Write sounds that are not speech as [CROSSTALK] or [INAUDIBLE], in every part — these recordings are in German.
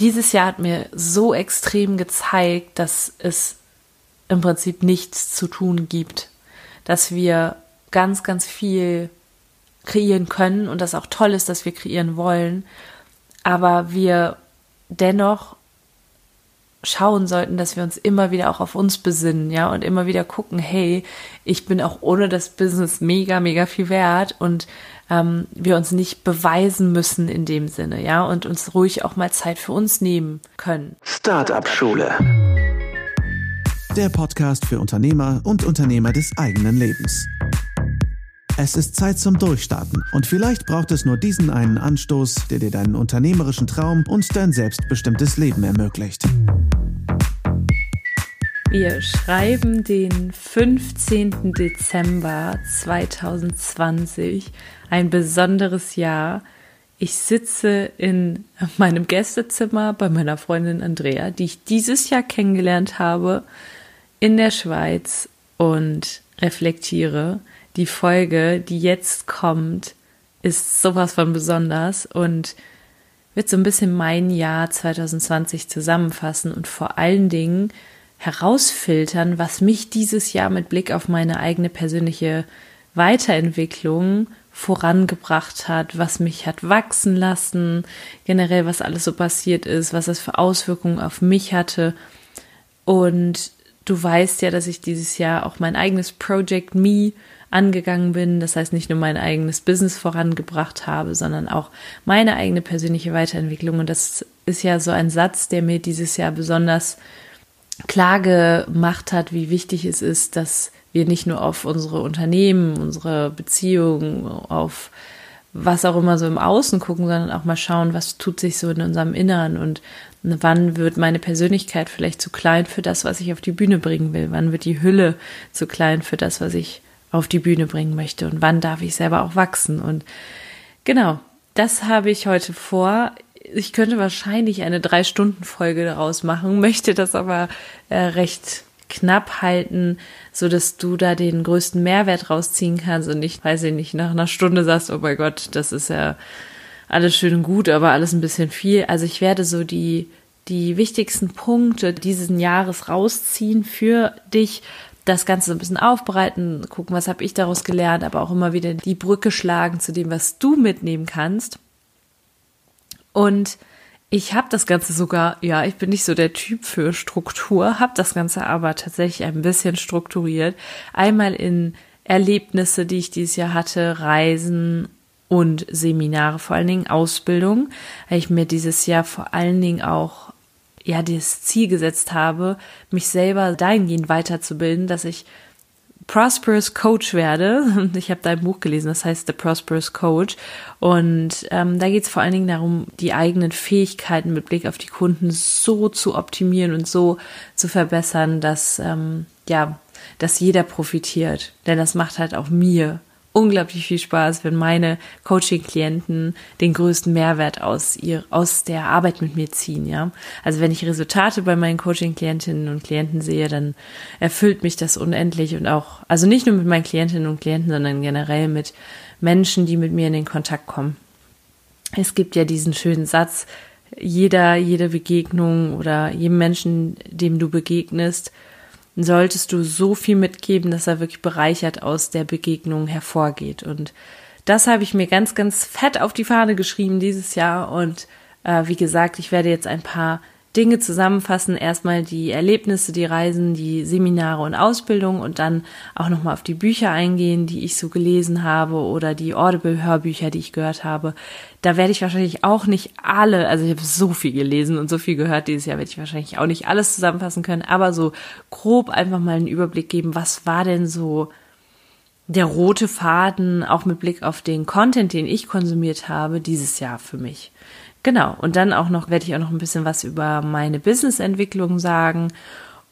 dieses Jahr hat mir so extrem gezeigt, dass es im Prinzip nichts zu tun gibt, dass wir ganz, ganz viel kreieren können und das auch toll ist, dass wir kreieren wollen, aber wir dennoch schauen sollten, dass wir uns immer wieder auch auf uns besinnen, ja, und immer wieder gucken, hey, ich bin auch ohne das Business mega, mega viel wert und ähm, wir uns nicht beweisen müssen in dem Sinne, ja, und uns ruhig auch mal Zeit für uns nehmen können. Startup Schule. Der Podcast für Unternehmer und Unternehmer des eigenen Lebens. Es ist Zeit zum Durchstarten und vielleicht braucht es nur diesen einen Anstoß, der dir deinen unternehmerischen Traum und dein selbstbestimmtes Leben ermöglicht. Wir schreiben den 15. Dezember 2020, ein besonderes Jahr. Ich sitze in meinem Gästezimmer bei meiner Freundin Andrea, die ich dieses Jahr kennengelernt habe, in der Schweiz und reflektiere die Folge, die jetzt kommt, ist sowas von besonders und wird so ein bisschen mein Jahr 2020 zusammenfassen und vor allen Dingen herausfiltern, was mich dieses Jahr mit Blick auf meine eigene persönliche Weiterentwicklung vorangebracht hat, was mich hat wachsen lassen, generell was alles so passiert ist, was es für Auswirkungen auf mich hatte. Und du weißt ja, dass ich dieses Jahr auch mein eigenes Project Me angegangen bin. Das heißt, nicht nur mein eigenes Business vorangebracht habe, sondern auch meine eigene persönliche Weiterentwicklung. Und das ist ja so ein Satz, der mir dieses Jahr besonders klar gemacht hat, wie wichtig es ist, dass wir nicht nur auf unsere Unternehmen, unsere Beziehungen, auf was auch immer so im Außen gucken, sondern auch mal schauen, was tut sich so in unserem Innern und wann wird meine Persönlichkeit vielleicht zu klein für das, was ich auf die Bühne bringen will, wann wird die Hülle zu klein für das, was ich auf die Bühne bringen möchte und wann darf ich selber auch wachsen. Und genau, das habe ich heute vor. Ich könnte wahrscheinlich eine Drei-Stunden-Folge daraus machen, möchte das aber äh, recht knapp halten, so dass du da den größten Mehrwert rausziehen kannst und nicht, weiß ich nicht, nach einer Stunde sagst, oh mein Gott, das ist ja alles schön und gut, aber alles ein bisschen viel. Also ich werde so die, die wichtigsten Punkte dieses Jahres rausziehen für dich, das Ganze so ein bisschen aufbereiten, gucken, was habe ich daraus gelernt, aber auch immer wieder die Brücke schlagen zu dem, was du mitnehmen kannst. Und ich habe das Ganze sogar, ja, ich bin nicht so der Typ für Struktur, habe das Ganze aber tatsächlich ein bisschen strukturiert. Einmal in Erlebnisse, die ich dieses Jahr hatte, Reisen und Seminare, vor allen Dingen Ausbildung, weil ich mir dieses Jahr vor allen Dingen auch ja das Ziel gesetzt habe, mich selber dahingehend weiterzubilden, dass ich Prosperous Coach werde. [LAUGHS] Ich habe dein Buch gelesen, das heißt The Prosperous Coach. Und ähm, da geht es vor allen Dingen darum, die eigenen Fähigkeiten mit Blick auf die Kunden so zu optimieren und so zu verbessern, dass ähm, ja, dass jeder profitiert. Denn das macht halt auch mir unglaublich viel Spaß, wenn meine Coaching-Klienten den größten Mehrwert aus ihr, aus der Arbeit mit mir ziehen, ja. Also wenn ich Resultate bei meinen Coaching-Klientinnen und Klienten sehe, dann erfüllt mich das unendlich und auch, also nicht nur mit meinen Klientinnen und Klienten, sondern generell mit Menschen, die mit mir in den Kontakt kommen. Es gibt ja diesen schönen Satz, jeder, jede Begegnung oder jedem Menschen, dem du begegnest, solltest du so viel mitgeben, dass er wirklich bereichert aus der Begegnung hervorgeht. Und das habe ich mir ganz, ganz fett auf die Fahne geschrieben dieses Jahr. Und äh, wie gesagt, ich werde jetzt ein paar Dinge zusammenfassen. Erstmal die Erlebnisse, die Reisen, die Seminare und Ausbildung und dann auch nochmal auf die Bücher eingehen, die ich so gelesen habe oder die Audible-Hörbücher, die ich gehört habe. Da werde ich wahrscheinlich auch nicht alle, also ich habe so viel gelesen und so viel gehört dieses Jahr, werde ich wahrscheinlich auch nicht alles zusammenfassen können, aber so grob einfach mal einen Überblick geben, was war denn so der rote Faden, auch mit Blick auf den Content, den ich konsumiert habe, dieses Jahr für mich. Genau. Und dann auch noch, werde ich auch noch ein bisschen was über meine Businessentwicklung sagen.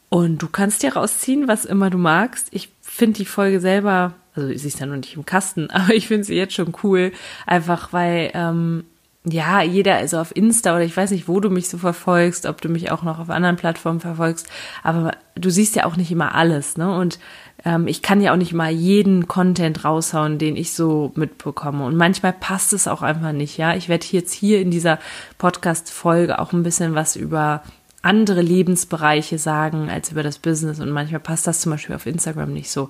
Und du kannst dir rausziehen, was immer du magst. Ich finde die Folge selber, also sie ist ja noch nicht im Kasten, [LAUGHS] aber ich finde sie jetzt schon cool. Einfach weil ähm, ja, jeder, also auf Insta oder ich weiß nicht, wo du mich so verfolgst, ob du mich auch noch auf anderen Plattformen verfolgst, aber du siehst ja auch nicht immer alles, ne? Und ähm, ich kann ja auch nicht mal jeden Content raushauen, den ich so mitbekomme. Und manchmal passt es auch einfach nicht, ja. Ich werde jetzt hier in dieser Podcast-Folge auch ein bisschen was über andere Lebensbereiche sagen als über das Business. Und manchmal passt das zum Beispiel auf Instagram nicht so.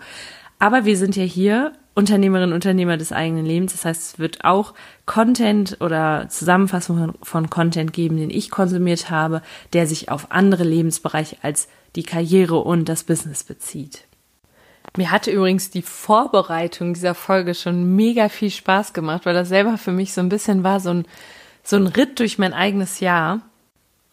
Aber wir sind ja hier Unternehmerinnen und Unternehmer des eigenen Lebens. Das heißt, es wird auch Content oder Zusammenfassung von Content geben, den ich konsumiert habe, der sich auf andere Lebensbereiche als die Karriere und das Business bezieht. Mir hatte übrigens die Vorbereitung dieser Folge schon mega viel Spaß gemacht, weil das selber für mich so ein bisschen war, so ein, so ein Ritt durch mein eigenes Jahr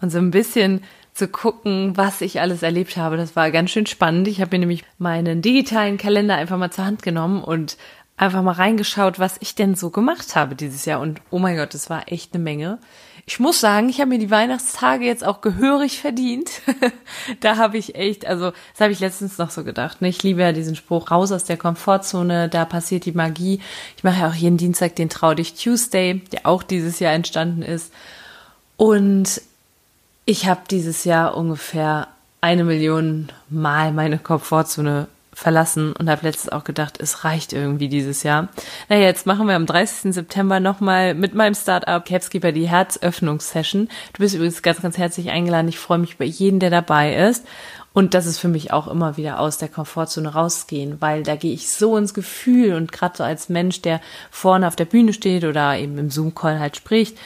und so ein bisschen zu gucken, was ich alles erlebt habe. Das war ganz schön spannend. Ich habe mir nämlich meinen digitalen Kalender einfach mal zur Hand genommen und einfach mal reingeschaut, was ich denn so gemacht habe dieses Jahr. Und oh mein Gott, das war echt eine Menge. Ich muss sagen, ich habe mir die Weihnachtstage jetzt auch gehörig verdient. [LAUGHS] da habe ich echt, also das habe ich letztens noch so gedacht. Ne? Ich liebe ja diesen Spruch, raus aus der Komfortzone, da passiert die Magie. Ich mache ja auch jeden Dienstag den Trau dich Tuesday, der auch dieses Jahr entstanden ist. Und ich habe dieses Jahr ungefähr eine Million Mal meine Komfortzone verlassen und habe letztens auch gedacht, es reicht irgendwie dieses Jahr. Naja, jetzt machen wir am 30. September nochmal mit meinem Startup Capskeeper die Herzöffnungssession. Du bist übrigens ganz, ganz herzlich eingeladen. Ich freue mich über jeden, der dabei ist. Und das ist für mich auch immer wieder aus der Komfortzone rausgehen, weil da gehe ich so ins Gefühl und gerade so als Mensch, der vorne auf der Bühne steht oder eben im Zoom-Call halt spricht,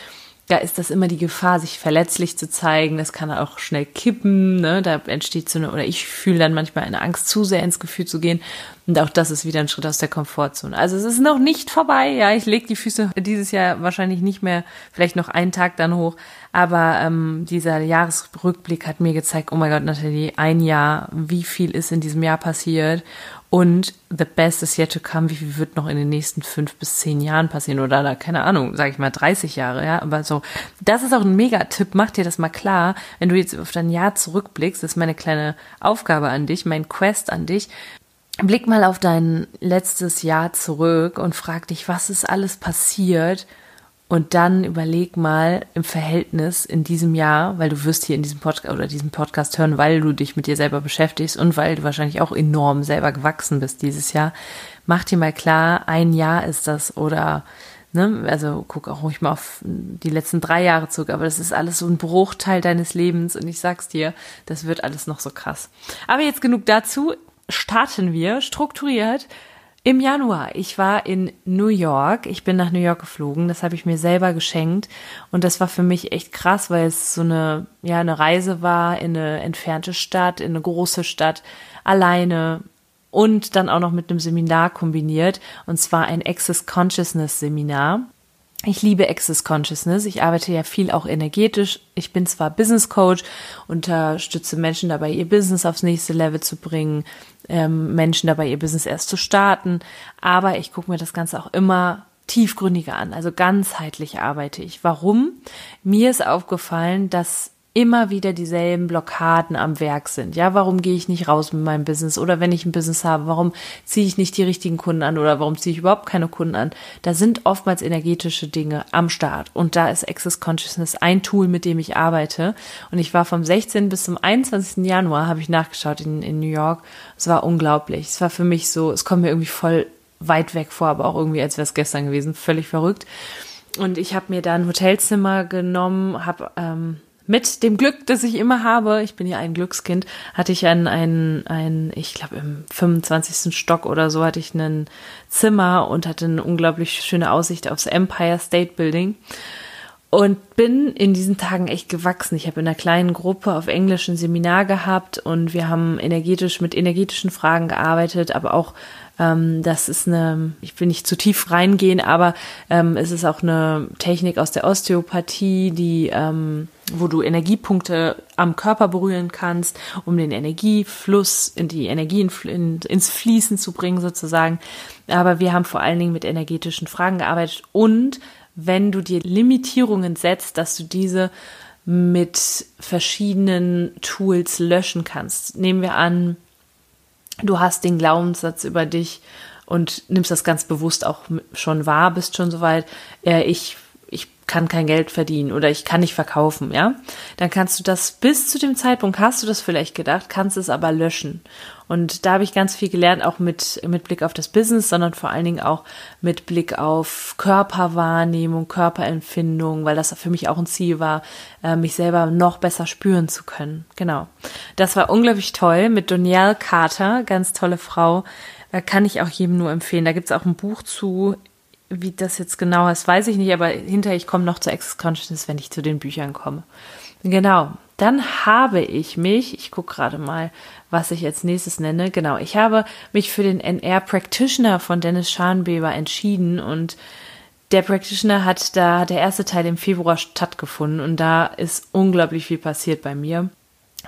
da ist das immer die Gefahr, sich verletzlich zu zeigen. Das kann auch schnell kippen. Ne? Da entsteht so eine, oder ich fühle dann manchmal eine Angst, zu sehr ins Gefühl zu gehen. Und auch das ist wieder ein Schritt aus der Komfortzone. Also es ist noch nicht vorbei. Ja, ich lege die Füße dieses Jahr wahrscheinlich nicht mehr, vielleicht noch einen Tag dann hoch. Aber ähm, dieser Jahresrückblick hat mir gezeigt, oh mein Gott, Nathalie, ein Jahr, wie viel ist in diesem Jahr passiert und the best is yet to come, wie viel wird noch in den nächsten fünf bis zehn Jahren passieren? Oder da, keine Ahnung, sag ich mal 30 Jahre, ja, aber so, das ist auch ein Megatipp, mach dir das mal klar, wenn du jetzt auf dein Jahr zurückblickst, ist meine kleine Aufgabe an dich, mein Quest an dich, blick mal auf dein letztes Jahr zurück und frag dich, was ist alles passiert, und dann überleg mal im Verhältnis in diesem Jahr, weil du wirst hier in diesem Podcast oder diesem Podcast hören, weil du dich mit dir selber beschäftigst und weil du wahrscheinlich auch enorm selber gewachsen bist dieses Jahr. Mach dir mal klar, ein Jahr ist das oder Ne, also guck auch ruhig mal auf die letzten drei Jahre zurück, aber das ist alles so ein Bruchteil deines Lebens und ich sag's dir, das wird alles noch so krass. Aber jetzt genug dazu. Starten wir strukturiert im Januar. Ich war in New York. Ich bin nach New York geflogen. Das habe ich mir selber geschenkt. Und das war für mich echt krass, weil es so eine, ja, eine Reise war in eine entfernte Stadt, in eine große Stadt, alleine und dann auch noch mit einem Seminar kombiniert. Und zwar ein Access Consciousness Seminar. Ich liebe Access Consciousness. Ich arbeite ja viel auch energetisch. Ich bin zwar Business Coach, unterstütze Menschen dabei, ihr Business aufs nächste Level zu bringen, ähm, Menschen dabei, ihr Business erst zu starten. Aber ich gucke mir das Ganze auch immer tiefgründiger an. Also ganzheitlich arbeite ich. Warum? Mir ist aufgefallen, dass immer wieder dieselben Blockaden am Werk sind. Ja, warum gehe ich nicht raus mit meinem Business? Oder wenn ich ein Business habe, warum ziehe ich nicht die richtigen Kunden an oder warum ziehe ich überhaupt keine Kunden an? Da sind oftmals energetische Dinge am Start. Und da ist Access Consciousness ein Tool, mit dem ich arbeite. Und ich war vom 16. bis zum 21. Januar, habe ich nachgeschaut in, in New York. Es war unglaublich. Es war für mich so, es kommt mir irgendwie voll weit weg vor, aber auch irgendwie, als wäre es gestern gewesen. Völlig verrückt. Und ich habe mir da ein Hotelzimmer genommen, habe ähm, mit dem Glück, das ich immer habe, ich bin ja ein Glückskind, hatte ich ein, ein, ein ich glaube im 25. Stock oder so hatte ich ein Zimmer und hatte eine unglaublich schöne Aussicht aufs Empire State Building und bin in diesen Tagen echt gewachsen. Ich habe in einer kleinen Gruppe auf Englisch ein Seminar gehabt und wir haben energetisch mit energetischen Fragen gearbeitet, aber auch ähm, das ist eine, ich will nicht zu tief reingehen, aber ähm, es ist auch eine Technik aus der Osteopathie, die ähm, wo du Energiepunkte am Körper berühren kannst, um den Energiefluss in die Energie in, in, ins Fließen zu bringen sozusagen. Aber wir haben vor allen Dingen mit energetischen Fragen gearbeitet und wenn du dir Limitierungen setzt, dass du diese mit verschiedenen Tools löschen kannst. Nehmen wir an, du hast den Glaubenssatz über dich und nimmst das ganz bewusst auch schon wahr, bist schon soweit, äh, ich kann kein Geld verdienen oder ich kann nicht verkaufen, ja, dann kannst du das bis zu dem Zeitpunkt hast du das vielleicht gedacht, kannst es aber löschen. Und da habe ich ganz viel gelernt, auch mit, mit Blick auf das Business, sondern vor allen Dingen auch mit Blick auf Körperwahrnehmung, Körperempfindung, weil das für mich auch ein Ziel war, äh, mich selber noch besser spüren zu können. Genau. Das war unglaublich toll mit Donielle Carter, ganz tolle Frau. Da kann ich auch jedem nur empfehlen. Da gibt's auch ein Buch zu. Wie das jetzt genau ist, weiß ich nicht, aber hinterher ich komme noch zu Access Consciousness, wenn ich zu den Büchern komme. Genau. Dann habe ich mich, ich gucke gerade mal, was ich als nächstes nenne. Genau, ich habe mich für den NR Practitioner von Dennis Scharnbeber entschieden und der Practitioner hat da der erste Teil im Februar stattgefunden und da ist unglaublich viel passiert bei mir.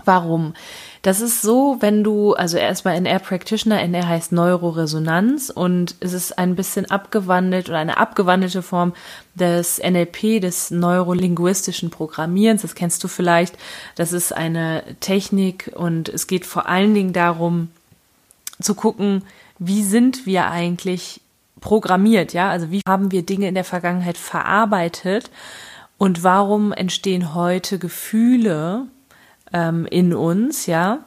Warum? Das ist so, wenn du, also erstmal NR Practitioner, NR heißt Neuroresonanz und es ist ein bisschen abgewandelt oder eine abgewandelte Form des NLP, des neurolinguistischen Programmierens. Das kennst du vielleicht. Das ist eine Technik und es geht vor allen Dingen darum, zu gucken, wie sind wir eigentlich programmiert, ja? Also wie haben wir Dinge in der Vergangenheit verarbeitet und warum entstehen heute Gefühle, ähm, in uns, ja,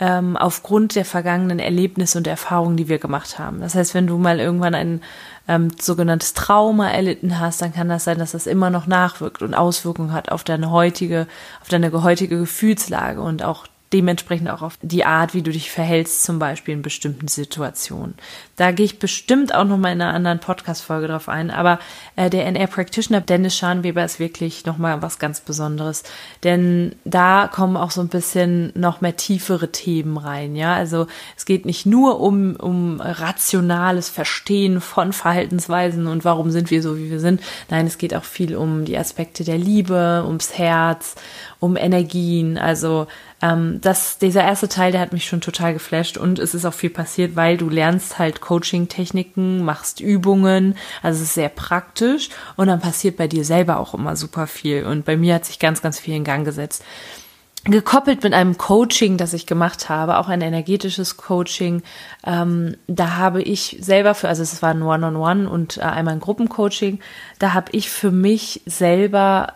ähm, aufgrund der vergangenen Erlebnisse und Erfahrungen, die wir gemacht haben. Das heißt, wenn du mal irgendwann ein ähm, sogenanntes Trauma erlitten hast, dann kann das sein, dass das immer noch nachwirkt und Auswirkungen hat auf deine heutige, auf deine heutige Gefühlslage und auch dementsprechend auch auf die Art, wie du dich verhältst, zum Beispiel in bestimmten Situationen. Da gehe ich bestimmt auch noch mal in einer anderen Podcast-Folge drauf ein. Aber äh, der NR-Practitioner Dennis Scharnweber ist wirklich noch mal was ganz Besonderes, denn da kommen auch so ein bisschen noch mehr tiefere Themen rein. Ja, also es geht nicht nur um um rationales Verstehen von Verhaltensweisen und warum sind wir so, wie wir sind. Nein, es geht auch viel um die Aspekte der Liebe, ums Herz, um Energien. Also ähm, das, dieser erste Teil, der hat mich schon total geflasht und es ist auch viel passiert, weil du lernst halt Coaching-Techniken, machst Übungen, also es ist sehr praktisch und dann passiert bei dir selber auch immer super viel und bei mir hat sich ganz, ganz viel in Gang gesetzt gekoppelt mit einem Coaching, das ich gemacht habe, auch ein energetisches Coaching. Ähm, da habe ich selber für, also es war ein One-on-One -on -One und äh, einmal ein Gruppencoaching, da habe ich für mich selber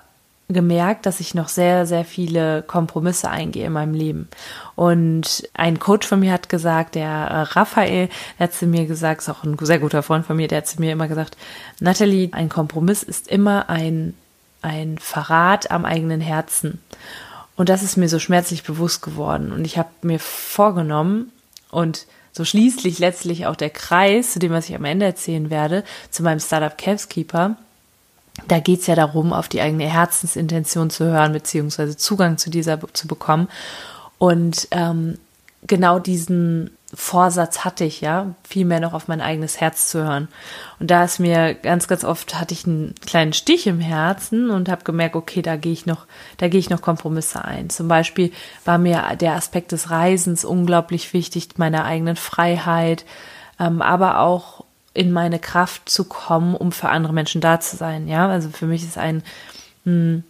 gemerkt, dass ich noch sehr, sehr viele Kompromisse eingehe in meinem Leben. Und ein Coach von mir hat gesagt, der äh, Raphael, der hat zu mir gesagt, ist auch ein sehr guter Freund von mir, der hat zu mir immer gesagt, Natalie, ein Kompromiss ist immer ein, ein Verrat am eigenen Herzen. Und das ist mir so schmerzlich bewusst geworden. Und ich habe mir vorgenommen und so schließlich letztlich auch der Kreis, zu dem, was ich am Ende erzählen werde, zu meinem Startup Keeper, da geht's ja darum, auf die eigene Herzensintention zu hören, beziehungsweise Zugang zu dieser zu bekommen. Und ähm, genau diesen Vorsatz hatte ich ja, viel mehr noch auf mein eigenes Herz zu hören. Und da ist mir ganz, ganz oft hatte ich einen kleinen Stich im Herzen und habe gemerkt, okay, da gehe ich noch, da gehe ich noch Kompromisse ein. Zum Beispiel war mir der Aspekt des Reisens unglaublich wichtig, meiner eigenen Freiheit, ähm, aber auch in meine Kraft zu kommen, um für andere Menschen da zu sein. Ja, also für mich ist ein mh, hm,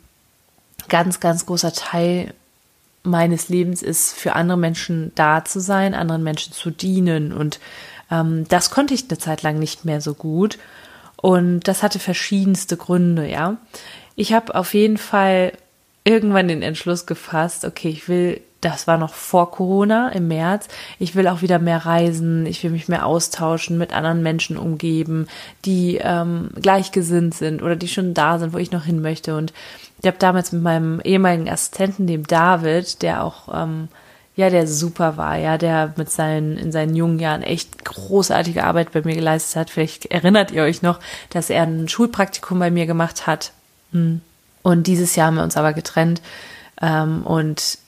ganz, ganz großer Teil meines Lebens ist, für andere Menschen da zu sein, anderen Menschen zu dienen. Und ähm, das konnte ich eine Zeit lang nicht mehr so gut. Und das hatte verschiedenste Gründe, ja. Ich habe auf jeden Fall irgendwann den Entschluss gefasst, okay, ich will das war noch vor Corona im März. Ich will auch wieder mehr reisen, ich will mich mehr austauschen, mit anderen Menschen umgeben, die ähm, gleichgesinnt sind oder die schon da sind, wo ich noch hin möchte. Und ich habe damals mit meinem ehemaligen Assistenten, dem David, der auch ähm, ja, der super war, ja, der mit seinen, in seinen jungen Jahren echt großartige Arbeit bei mir geleistet hat. Vielleicht erinnert ihr euch noch, dass er ein Schulpraktikum bei mir gemacht hat. Hm. Und dieses Jahr haben wir uns aber getrennt. Ähm, und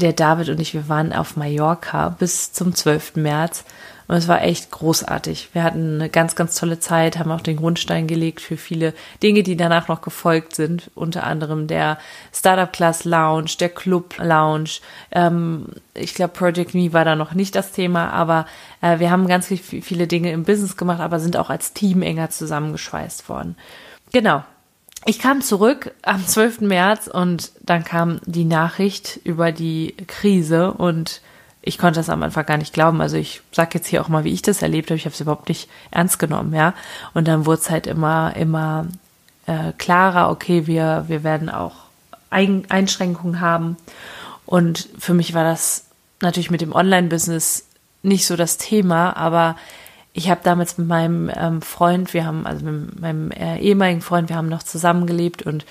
der David und ich, wir waren auf Mallorca bis zum 12. März und es war echt großartig. Wir hatten eine ganz, ganz tolle Zeit, haben auch den Grundstein gelegt für viele Dinge, die danach noch gefolgt sind. Unter anderem der Startup Class Lounge, der Club Lounge. Ähm, ich glaube, Project Me war da noch nicht das Thema, aber äh, wir haben ganz viele Dinge im Business gemacht, aber sind auch als Team enger zusammengeschweißt worden. Genau, ich kam zurück am 12. März und dann kam die Nachricht über die Krise und ich konnte das am Anfang gar nicht glauben. Also ich sag jetzt hier auch mal, wie ich das erlebt habe. Ich habe es überhaupt nicht ernst genommen, ja. Und dann wurde es halt immer, immer äh, klarer, okay, wir, wir werden auch Ein Einschränkungen haben. Und für mich war das natürlich mit dem Online-Business nicht so das Thema, aber ich habe damals mit meinem ähm, Freund, wir haben, also mit meinem äh, ehemaligen Freund, wir haben noch zusammengelebt und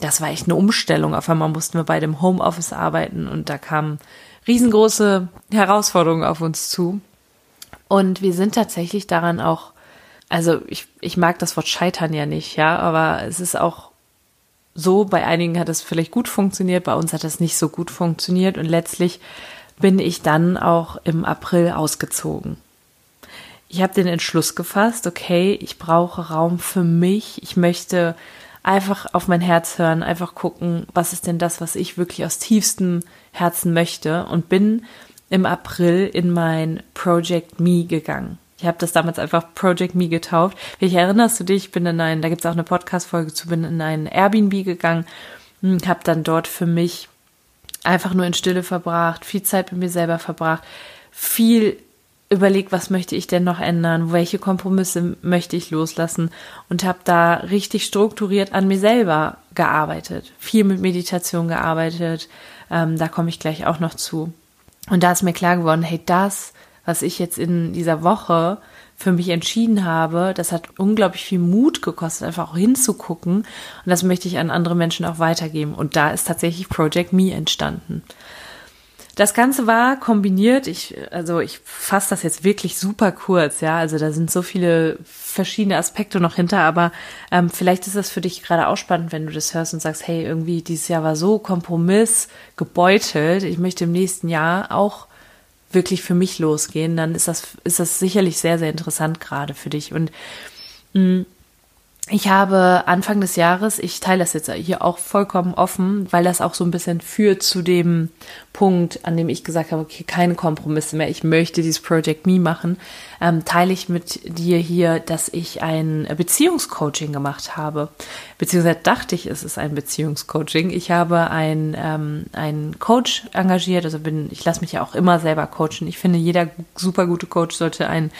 das war echt eine Umstellung. Auf einmal mussten wir bei dem Homeoffice arbeiten und da kamen riesengroße Herausforderungen auf uns zu. Und wir sind tatsächlich daran auch, also ich, ich mag das Wort scheitern ja nicht, ja, aber es ist auch so, bei einigen hat es vielleicht gut funktioniert, bei uns hat es nicht so gut funktioniert und letztlich bin ich dann auch im April ausgezogen. Ich habe den Entschluss gefasst, okay, ich brauche Raum für mich, ich möchte einfach auf mein Herz hören, einfach gucken, was ist denn das, was ich wirklich aus tiefstem Herzen möchte und bin im April in mein Project Me gegangen. Ich habe das damals einfach Project Me getauft. Vielleicht erinnerst du dich, ich bin in ein, da gibt es auch eine Podcast-Folge zu, bin in ein Airbnb gegangen, habe dann dort für mich einfach nur in Stille verbracht, viel Zeit mit mir selber verbracht, viel überlegt, was möchte ich denn noch ändern, welche Kompromisse möchte ich loslassen und habe da richtig strukturiert an mir selber gearbeitet, viel mit Meditation gearbeitet, ähm, da komme ich gleich auch noch zu. Und da ist mir klar geworden, hey, das, was ich jetzt in dieser Woche für mich entschieden habe, das hat unglaublich viel Mut gekostet, einfach auch hinzugucken. Und das möchte ich an andere Menschen auch weitergeben. Und da ist tatsächlich Project Me entstanden. Das Ganze war kombiniert, ich, also ich fasse das jetzt wirklich super kurz, ja, also da sind so viele verschiedene Aspekte noch hinter, aber ähm, vielleicht ist das für dich gerade auch spannend, wenn du das hörst und sagst, hey, irgendwie dieses Jahr war so Kompromiss gebeutelt, ich möchte im nächsten Jahr auch wirklich für mich losgehen, dann ist das, ist das sicherlich sehr, sehr interessant gerade für dich. Und mh, mm, ich habe Anfang des Jahres, ich teile das jetzt hier auch vollkommen offen, weil das auch so ein bisschen führt zu dem Punkt, an dem ich gesagt habe, okay, keine Kompromisse mehr, ich möchte dieses Project Me machen, ähm, teile ich mit dir hier, dass ich ein Beziehungscoaching gemacht habe. Beziehungsweise dachte ich, es ist ein Beziehungscoaching. Ich habe ein, ähm, einen Coach engagiert, also bin, ich lasse mich ja auch immer selber coachen. Ich finde, jeder super gute Coach sollte ein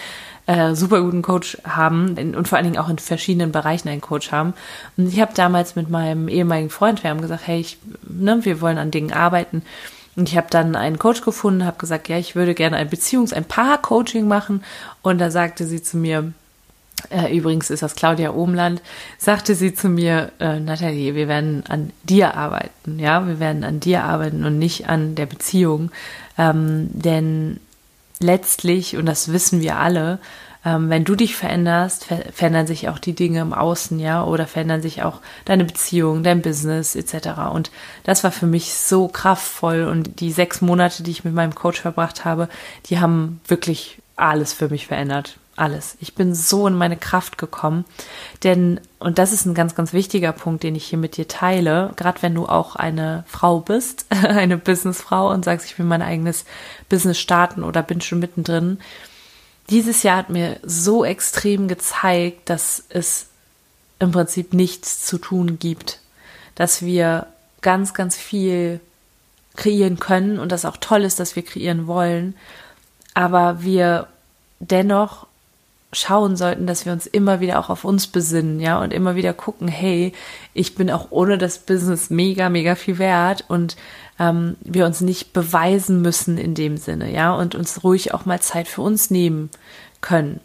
äh, super guten Coach haben und vor allen Dingen auch in verschiedenen Bereichen einen Coach haben. Und ich habe damals mit meinem ehemaligen Freund, wir haben gesagt, hey, ich, ne, wir wollen an Dingen arbeiten. Und ich habe dann einen Coach gefunden, habe gesagt, ja, ich würde gerne ein Beziehungs-, ein Paar-Coaching machen. Und da sagte sie zu mir, äh, übrigens ist das Claudia Ohmland, sagte sie zu mir, äh, Nathalie, wir werden an dir arbeiten, ja, wir werden an dir arbeiten und nicht an der Beziehung. Ähm, denn letztlich, und das wissen wir alle, ähm, wenn du dich veränderst, ver verändern sich auch die Dinge im Außen, ja, oder verändern sich auch deine Beziehung, dein Business etc. Und das war für mich so kraftvoll und die sechs Monate, die ich mit meinem Coach verbracht habe, die haben wirklich alles für mich verändert. Alles. Ich bin so in meine Kraft gekommen. Denn, und das ist ein ganz, ganz wichtiger Punkt, den ich hier mit dir teile, gerade wenn du auch eine Frau bist, [LAUGHS] eine Businessfrau und sagst, ich will mein eigenes Business starten oder bin schon mittendrin. Dieses Jahr hat mir so extrem gezeigt, dass es im Prinzip nichts zu tun gibt, dass wir ganz, ganz viel kreieren können und das auch toll ist, dass wir kreieren wollen, aber wir dennoch schauen sollten, dass wir uns immer wieder auch auf uns besinnen, ja, und immer wieder gucken, hey, ich bin auch ohne das Business mega, mega viel wert und ähm, wir uns nicht beweisen müssen in dem Sinne, ja, und uns ruhig auch mal Zeit für uns nehmen können.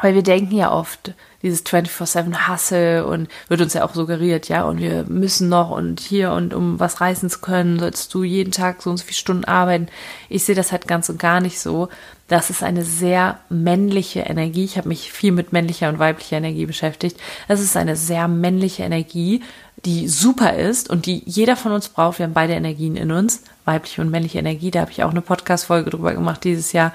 Weil wir denken ja oft, dieses 24-7 Hustle und wird uns ja auch suggeriert, ja, und wir müssen noch und hier und um was reißen zu können, sollst du jeden Tag so und so viele Stunden arbeiten. Ich sehe das halt ganz und gar nicht so. Das ist eine sehr männliche Energie. Ich habe mich viel mit männlicher und weiblicher Energie beschäftigt. Das ist eine sehr männliche Energie, die super ist und die jeder von uns braucht. Wir haben beide Energien in uns, weibliche und männliche Energie. Da habe ich auch eine Podcast-Folge drüber gemacht dieses Jahr.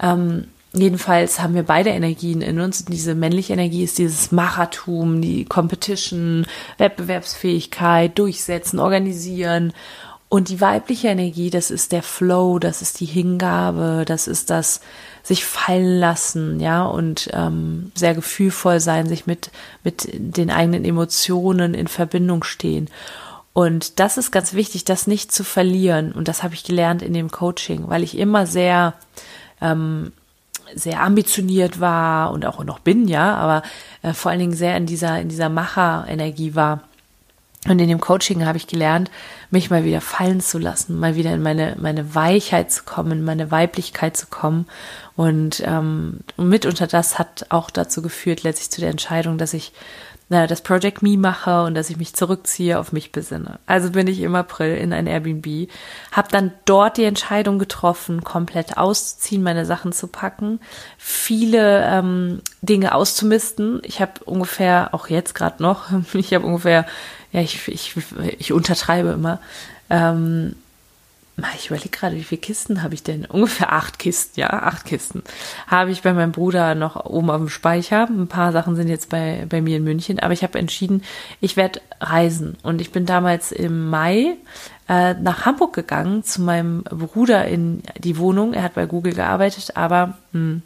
Ähm, Jedenfalls haben wir beide Energien in uns. Und diese männliche Energie ist dieses Machertum, die Competition, Wettbewerbsfähigkeit, Durchsetzen, Organisieren. Und die weibliche Energie, das ist der Flow, das ist die Hingabe, das ist das sich fallen lassen, ja, und ähm, sehr gefühlvoll sein, sich mit, mit den eigenen Emotionen in Verbindung stehen. Und das ist ganz wichtig, das nicht zu verlieren. Und das habe ich gelernt in dem Coaching, weil ich immer sehr ähm, sehr ambitioniert war und auch noch bin, ja, aber äh, vor allen Dingen sehr in dieser, in dieser Macher-Energie war. Und in dem Coaching habe ich gelernt, mich mal wieder fallen zu lassen, mal wieder in meine, meine Weichheit zu kommen, in meine Weiblichkeit zu kommen. Und ähm, mitunter das hat auch dazu geführt, letztlich zu der Entscheidung, dass ich na, das Project Me mache und dass ich mich zurückziehe, auf mich besinne. Also bin ich im April in ein Airbnb, habe dann dort die Entscheidung getroffen, komplett auszuziehen, meine Sachen zu packen, viele ähm, Dinge auszumisten. Ich habe ungefähr, auch jetzt gerade noch, [LAUGHS] ich habe ungefähr, ja, ich, ich, ich untertreibe immer, ähm, ich überlege gerade, wie viele Kisten habe ich denn? Ungefähr acht Kisten, ja, acht Kisten. Habe ich bei meinem Bruder noch oben auf dem Speicher. Ein paar Sachen sind jetzt bei, bei mir in München, aber ich habe entschieden, ich werde reisen. Und ich bin damals im Mai äh, nach Hamburg gegangen zu meinem Bruder in die Wohnung. Er hat bei Google gearbeitet, aber mh, hm,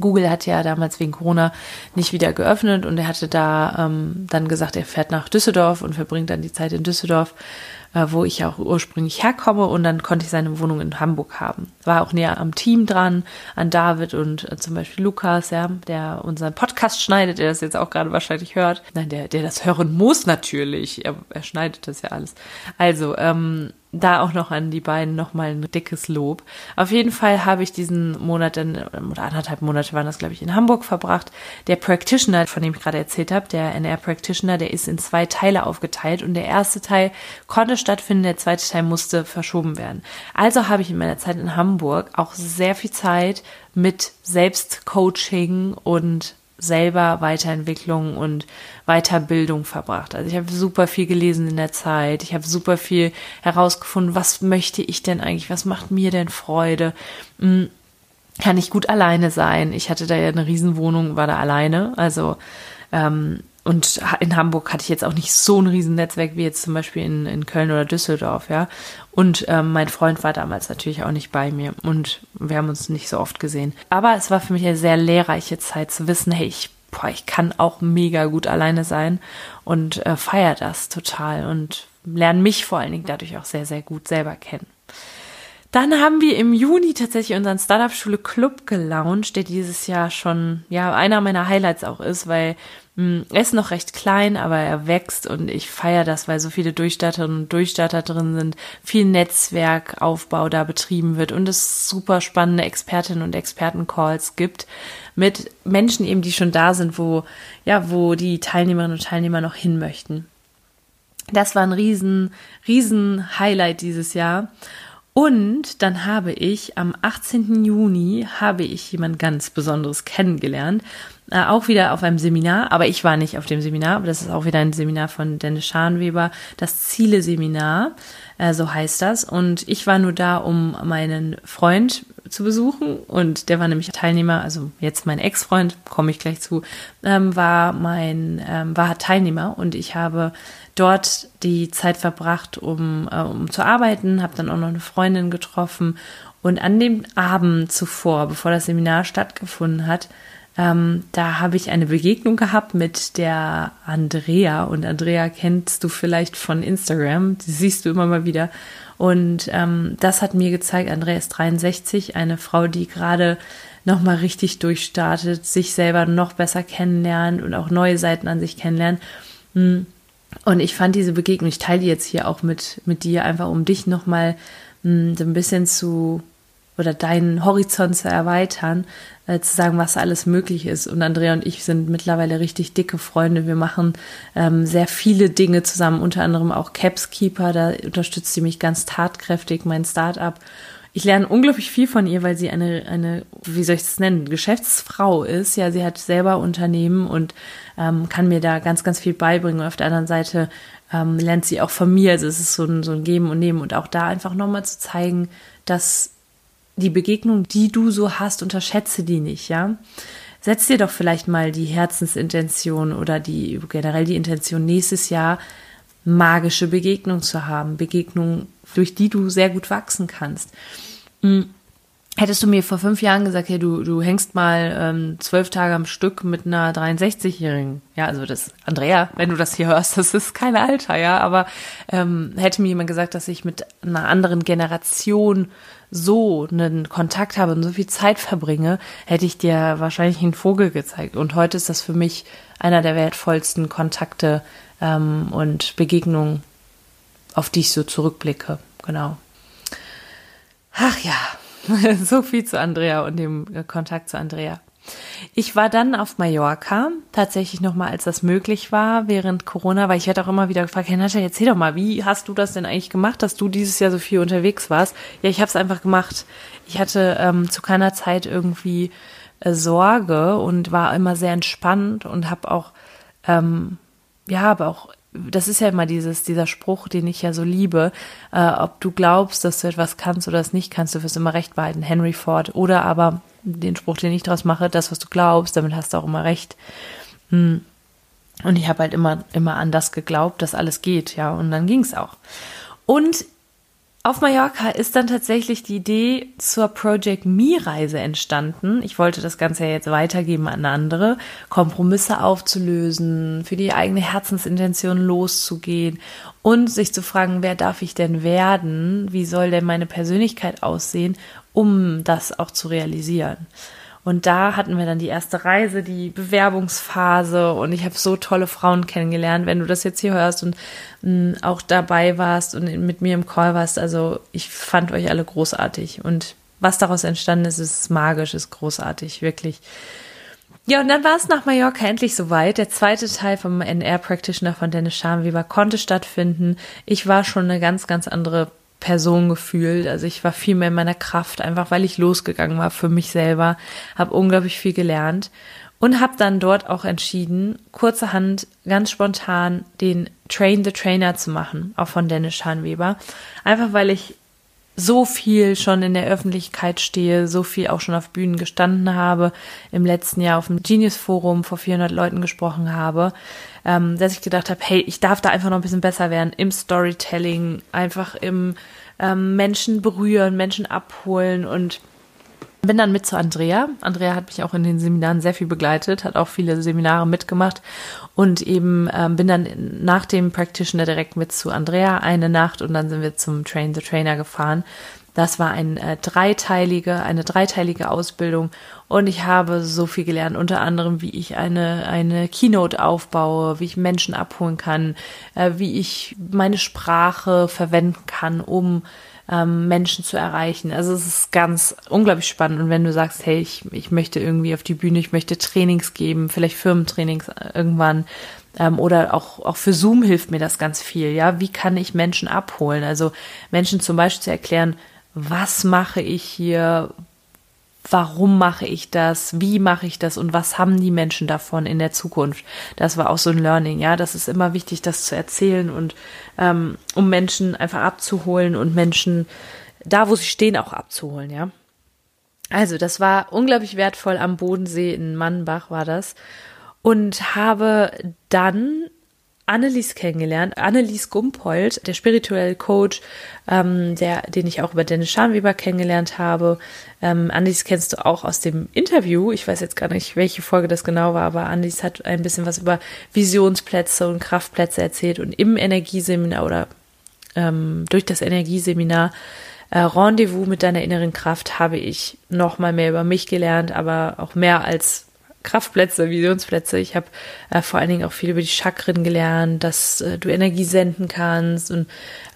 Google hat ja damals wegen Corona nicht wieder geöffnet und er hatte da ähm, dann gesagt, er fährt nach Düsseldorf und verbringt dann die Zeit in Düsseldorf wo ich auch ursprünglich herkomme und dann konnte ich seine Wohnung in Hamburg haben. War auch näher am Team dran, an David und äh, zum Beispiel Lukas, ja, der unseren Podcast schneidet, der das jetzt auch gerade wahrscheinlich hört. Nein, der, der das hören muss natürlich. Er, er schneidet das ja alles. Also, ähm, da auch noch an die beiden nochmal ein dickes Lob. Auf jeden Fall habe ich diesen Monat, in, oder anderthalb Monate waren das, glaube ich, in Hamburg verbracht. Der Practitioner, von dem ich gerade erzählt habe, der NR Practitioner, der ist in zwei Teile aufgeteilt und der erste Teil konnte stattfinden, der zweite Teil musste verschoben werden. Also habe ich in meiner Zeit in Hamburg auch sehr viel Zeit mit Selbstcoaching und selber Weiterentwicklung und Weiterbildung verbracht. Also ich habe super viel gelesen in der Zeit. Ich habe super viel herausgefunden, was möchte ich denn eigentlich, was macht mir denn Freude. Hm, kann ich gut alleine sein? Ich hatte da ja eine Riesenwohnung, war da alleine. Also ähm, und in Hamburg hatte ich jetzt auch nicht so ein Riesennetzwerk wie jetzt zum Beispiel in, in Köln oder Düsseldorf, ja. Und ähm, mein Freund war damals natürlich auch nicht bei mir und wir haben uns nicht so oft gesehen. Aber es war für mich eine sehr lehrreiche Zeit zu wissen, hey, ich, boah, ich kann auch mega gut alleine sein und äh, feier das total und lerne mich vor allen Dingen dadurch auch sehr, sehr gut selber kennen. Dann haben wir im Juni tatsächlich unseren Startup-Schule Club gelauncht, der dieses Jahr schon, ja, einer meiner Highlights auch ist, weil hm, er ist noch recht klein, aber er wächst und ich feiere das, weil so viele Durchstarterinnen und Durchstarter drin sind, viel Netzwerkaufbau da betrieben wird und es super spannende Expertinnen und Expertencalls gibt mit Menschen eben, die schon da sind, wo, ja, wo die Teilnehmerinnen und Teilnehmer noch hin möchten. Das war ein riesen, riesen Highlight dieses Jahr. Und dann habe ich am 18. Juni habe ich jemand ganz Besonderes kennengelernt. Äh, auch wieder auf einem Seminar, aber ich war nicht auf dem Seminar, aber das ist auch wieder ein Seminar von Dennis Scharnweber, das Ziele-Seminar, äh, so heißt das. Und ich war nur da, um meinen Freund zu besuchen und der war nämlich Teilnehmer, also jetzt mein Ex-Freund, komme ich gleich zu, ähm, war mein, ähm, war Teilnehmer und ich habe dort die Zeit verbracht, um, äh, um zu arbeiten, habe dann auch noch eine Freundin getroffen und an dem Abend zuvor, bevor das Seminar stattgefunden hat, ähm, da habe ich eine Begegnung gehabt mit der Andrea und Andrea kennst du vielleicht von Instagram, die siehst du immer mal wieder. Und ähm, das hat mir gezeigt, Andrea ist 63, eine Frau, die gerade nochmal richtig durchstartet, sich selber noch besser kennenlernt und auch neue Seiten an sich kennenlernt. Hm. Und ich fand diese Begegnung, ich teile die jetzt hier auch mit, mit dir, einfach um dich nochmal hm, so ein bisschen zu oder deinen Horizont zu erweitern, äh, zu sagen, was alles möglich ist. Und Andrea und ich sind mittlerweile richtig dicke Freunde. Wir machen ähm, sehr viele Dinge zusammen, unter anderem auch Capskeeper, da unterstützt sie mich ganz tatkräftig, mein Startup. Ich lerne unglaublich viel von ihr, weil sie eine, eine, wie soll ich das nennen, Geschäftsfrau ist. Ja, sie hat selber Unternehmen und ähm, kann mir da ganz, ganz viel beibringen. Und auf der anderen Seite ähm, lernt sie auch von mir. Also es ist so ein, so ein Geben und Nehmen und auch da einfach nochmal zu zeigen, dass die Begegnung, die du so hast, unterschätze die nicht, ja. Setz dir doch vielleicht mal die Herzensintention oder die generell die Intention nächstes Jahr magische Begegnung zu haben, Begegnung, durch die du sehr gut wachsen kannst. Mm. Hättest du mir vor fünf Jahren gesagt, hey, du, du hängst mal ähm, zwölf Tage am Stück mit einer 63-Jährigen. Ja, also das, Andrea, wenn du das hier hörst, das ist kein Alter, ja, aber ähm, hätte mir jemand gesagt, dass ich mit einer anderen Generation so einen Kontakt habe und so viel Zeit verbringe, hätte ich dir wahrscheinlich einen Vogel gezeigt. Und heute ist das für mich einer der wertvollsten Kontakte ähm, und Begegnungen, auf die ich so zurückblicke. Genau. Ach ja, [LAUGHS] so viel zu Andrea und dem äh, Kontakt zu Andrea. Ich war dann auf Mallorca, tatsächlich nochmal, als das möglich war, während Corona, weil ich werde auch immer wieder gefragt, Nadja, erzähl doch mal, wie hast du das denn eigentlich gemacht, dass du dieses Jahr so viel unterwegs warst? Ja, ich habe es einfach gemacht. Ich hatte ähm, zu keiner Zeit irgendwie äh, Sorge und war immer sehr entspannt und habe auch, ähm, ja, aber auch das ist ja immer dieses, dieser Spruch, den ich ja so liebe, äh, ob du glaubst, dass du etwas kannst oder es nicht kannst, du wirst immer recht behalten, Henry Ford. Oder aber den Spruch, den ich daraus mache, das, was du glaubst, damit hast du auch immer recht. Hm. Und ich habe halt immer, immer an das geglaubt, dass alles geht, ja, und dann ging es auch. Und auf Mallorca ist dann tatsächlich die Idee zur Project Me-Reise entstanden. Ich wollte das Ganze ja jetzt weitergeben an andere, Kompromisse aufzulösen, für die eigene Herzensintention loszugehen und sich zu fragen, wer darf ich denn werden? Wie soll denn meine Persönlichkeit aussehen, um das auch zu realisieren? Und da hatten wir dann die erste Reise, die Bewerbungsphase und ich habe so tolle Frauen kennengelernt. Wenn du das jetzt hier hörst und mm, auch dabei warst und mit mir im Call warst, also ich fand euch alle großartig und was daraus entstanden ist, ist magisch, ist großartig, wirklich. Ja, und dann war es nach Mallorca endlich soweit. Der zweite Teil vom NR Practitioner von Dennis Schamweber konnte stattfinden. Ich war schon eine ganz, ganz andere Person gefühlt. Also ich war viel mehr in meiner Kraft, einfach weil ich losgegangen war für mich selber, habe unglaublich viel gelernt und habe dann dort auch entschieden, kurzerhand, ganz spontan den Train the Trainer zu machen, auch von Dennis Schanweber. Einfach weil ich so viel schon in der Öffentlichkeit stehe, so viel auch schon auf Bühnen gestanden habe, im letzten Jahr auf dem Genius Forum vor 400 Leuten gesprochen habe, ähm, dass ich gedacht habe, hey, ich darf da einfach noch ein bisschen besser werden im Storytelling, einfach im ähm, Menschen berühren, Menschen abholen und bin dann mit zu Andrea. Andrea hat mich auch in den Seminaren sehr viel begleitet, hat auch viele Seminare mitgemacht und eben ähm, bin dann nach dem Practitioner direkt mit zu Andrea eine Nacht und dann sind wir zum Train the Trainer gefahren. Das war ein äh, dreiteilige, eine dreiteilige Ausbildung und ich habe so viel gelernt, unter anderem, wie ich eine, eine Keynote aufbaue, wie ich Menschen abholen kann, äh, wie ich meine Sprache verwenden kann, um ähm, Menschen zu erreichen. Also es ist ganz unglaublich spannend. Und wenn du sagst, hey, ich, ich möchte irgendwie auf die Bühne, ich möchte Trainings geben, vielleicht Firmentrainings irgendwann, ähm, oder auch, auch für Zoom hilft mir das ganz viel. Ja, wie kann ich Menschen abholen? Also Menschen zum Beispiel zu erklären, was mache ich hier? warum mache ich das, wie mache ich das und was haben die Menschen davon in der Zukunft. Das war auch so ein Learning, ja. Das ist immer wichtig, das zu erzählen und ähm, um Menschen einfach abzuholen und Menschen da, wo sie stehen, auch abzuholen, ja. Also, das war unglaublich wertvoll am Bodensee in Mannbach war das und habe dann Annelies kennengelernt. Annelies Gumpold, der spirituelle Coach, ähm, der, den ich auch über Dennis Schamweber kennengelernt habe. Ähm, Annelies kennst du auch aus dem Interview. Ich weiß jetzt gar nicht, welche Folge das genau war, aber Annelies hat ein bisschen was über Visionsplätze und Kraftplätze erzählt und im Energieseminar oder ähm, durch das Energieseminar äh, Rendezvous mit deiner inneren Kraft habe ich noch mal mehr über mich gelernt, aber auch mehr als Kraftplätze, Visionsplätze. Ich habe äh, vor allen Dingen auch viel über die Chakren gelernt, dass äh, du Energie senden kannst und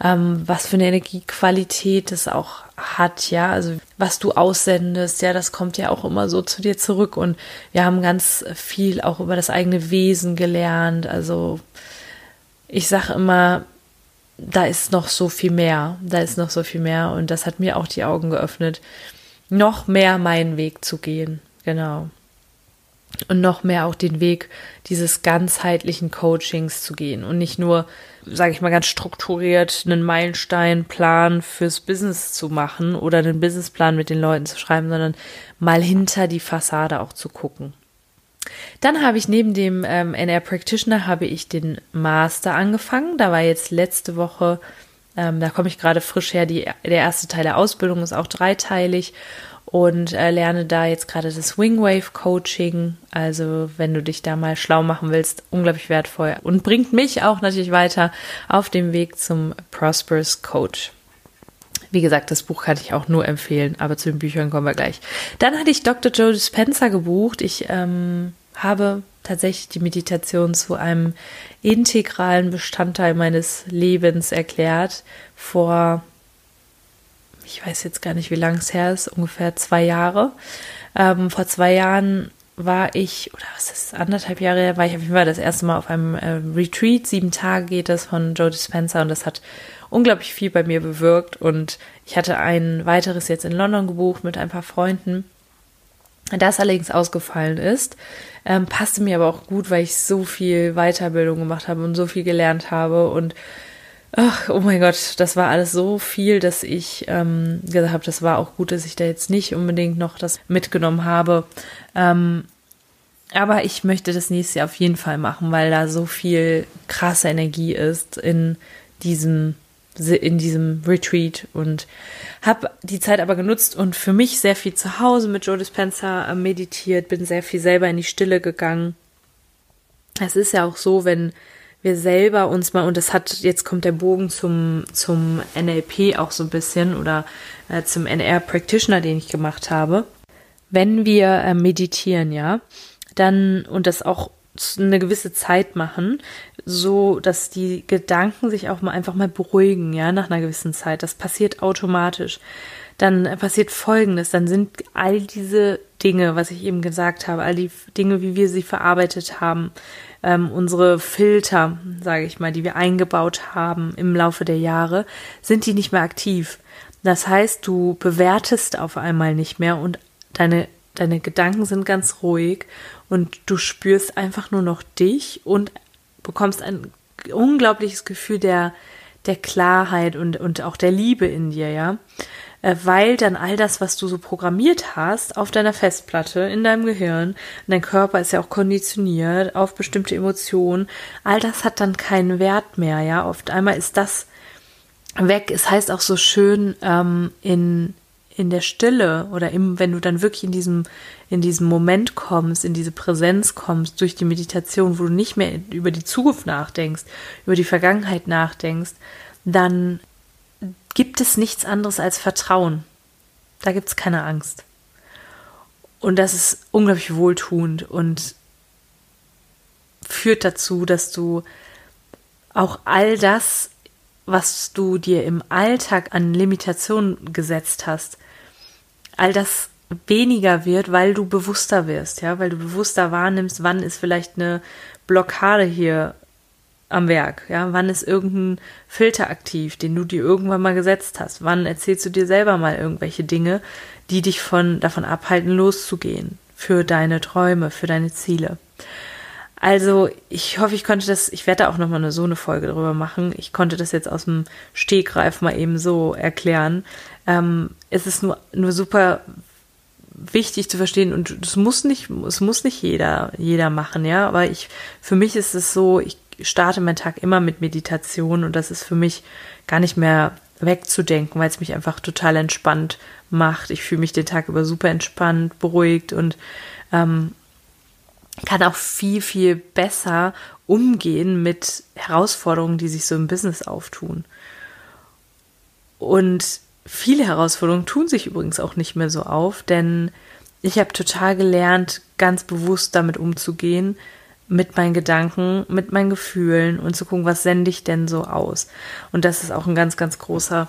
ähm, was für eine Energiequalität es auch hat, ja, also was du aussendest, ja, das kommt ja auch immer so zu dir zurück. Und wir haben ganz viel auch über das eigene Wesen gelernt, also ich sage immer, da ist noch so viel mehr, da ist noch so viel mehr. Und das hat mir auch die Augen geöffnet, noch mehr meinen Weg zu gehen, genau und noch mehr auch den Weg dieses ganzheitlichen Coachings zu gehen und nicht nur, sage ich mal, ganz strukturiert einen Meilensteinplan fürs Business zu machen oder einen Businessplan mit den Leuten zu schreiben, sondern mal hinter die Fassade auch zu gucken. Dann habe ich neben dem ähm, NR Practitioner habe ich den Master angefangen. Da war jetzt letzte Woche, ähm, da komme ich gerade frisch her, die, der erste Teil der Ausbildung ist auch dreiteilig und äh, lerne da jetzt gerade das Wingwave Coaching. Also wenn du dich da mal schlau machen willst, unglaublich wertvoll und bringt mich auch natürlich weiter auf dem Weg zum Prosperous Coach. Wie gesagt, das Buch kann ich auch nur empfehlen, aber zu den Büchern kommen wir gleich. Dann hatte ich Dr. Joe Dispenza gebucht. Ich ähm, habe tatsächlich die Meditation zu einem integralen Bestandteil meines Lebens erklärt vor ich weiß jetzt gar nicht, wie lange es her ist, ungefähr zwei Jahre. Ähm, vor zwei Jahren war ich, oder was ist anderthalb Jahre her, war ich auf jeden Fall das erste Mal auf einem äh, Retreat. Sieben Tage geht das von Joe Dispenza und das hat unglaublich viel bei mir bewirkt. Und ich hatte ein weiteres jetzt in London gebucht mit ein paar Freunden. Das allerdings ausgefallen ist, ähm, passte mir aber auch gut, weil ich so viel Weiterbildung gemacht habe und so viel gelernt habe und Ach, oh mein Gott, das war alles so viel, dass ich ähm, gesagt habe, das war auch gut, dass ich da jetzt nicht unbedingt noch das mitgenommen habe. Ähm, aber ich möchte das nächste Jahr auf jeden Fall machen, weil da so viel krasse Energie ist in diesem in diesem Retreat und habe die Zeit aber genutzt und für mich sehr viel zu Hause mit Joe Dispenza äh, meditiert, bin sehr viel selber in die Stille gegangen. Es ist ja auch so, wenn wir selber uns mal, und das hat, jetzt kommt der Bogen zum, zum NLP auch so ein bisschen oder äh, zum NR Practitioner, den ich gemacht habe. Wenn wir äh, meditieren, ja, dann und das auch eine gewisse Zeit machen, so dass die Gedanken sich auch mal einfach mal beruhigen, ja, nach einer gewissen Zeit. Das passiert automatisch. Dann passiert Folgendes, dann sind all diese Dinge, was ich eben gesagt habe, all die Dinge, wie wir sie verarbeitet haben, ähm, unsere Filter, sage ich mal, die wir eingebaut haben im Laufe der Jahre, sind die nicht mehr aktiv. Das heißt, du bewertest auf einmal nicht mehr und deine, deine Gedanken sind ganz ruhig und du spürst einfach nur noch dich und bekommst ein unglaubliches Gefühl der, der Klarheit und, und auch der Liebe in dir, ja. Äh, weil dann all das, was du so programmiert hast auf deiner Festplatte, in deinem Gehirn, dein Körper ist ja auch konditioniert auf bestimmte Emotionen, all das hat dann keinen Wert mehr, ja. Oft einmal ist das weg. Es heißt auch so schön ähm, in in der Stille oder im, wenn du dann wirklich in diesem, in diesem Moment kommst, in diese Präsenz kommst, durch die Meditation, wo du nicht mehr über die Zukunft nachdenkst, über die Vergangenheit nachdenkst, dann gibt es nichts anderes als Vertrauen. Da gibt es keine Angst. Und das ist unglaublich wohltuend und führt dazu, dass du auch all das, was du dir im Alltag an Limitationen gesetzt hast, all das weniger wird, weil du bewusster wirst, ja, weil du bewusster wahrnimmst, wann ist vielleicht eine Blockade hier am Werk? Ja, wann ist irgendein Filter aktiv, den du dir irgendwann mal gesetzt hast? Wann erzählst du dir selber mal irgendwelche Dinge, die dich von davon abhalten, loszugehen für deine Träume, für deine Ziele? Also, ich hoffe, ich konnte das, ich werde da auch nochmal eine, so eine Folge drüber machen. Ich konnte das jetzt aus dem Stegreif mal eben so erklären. Ähm, es ist nur, nur super wichtig zu verstehen und es muss nicht, es muss nicht jeder, jeder machen, ja. Aber ich, für mich ist es so, ich starte meinen Tag immer mit Meditation und das ist für mich gar nicht mehr wegzudenken, weil es mich einfach total entspannt macht. Ich fühle mich den Tag über super entspannt, beruhigt und ähm, kann auch viel, viel besser umgehen mit Herausforderungen, die sich so im Business auftun. Und viele Herausforderungen tun sich übrigens auch nicht mehr so auf, denn ich habe total gelernt, ganz bewusst damit umzugehen, mit meinen Gedanken, mit meinen Gefühlen und zu gucken, was sende ich denn so aus. Und das ist auch ein ganz, ganz großer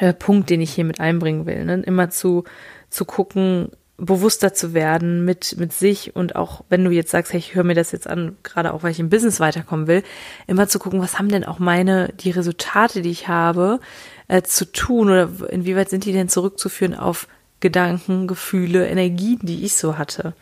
äh, Punkt, den ich hier mit einbringen will. Ne? Immer zu, zu gucken, bewusster zu werden mit, mit sich und auch, wenn du jetzt sagst, hey, ich höre mir das jetzt an, gerade auch, weil ich im Business weiterkommen will, immer zu gucken, was haben denn auch meine, die Resultate, die ich habe, äh, zu tun oder inwieweit sind die denn zurückzuführen auf Gedanken, Gefühle, Energien, die ich so hatte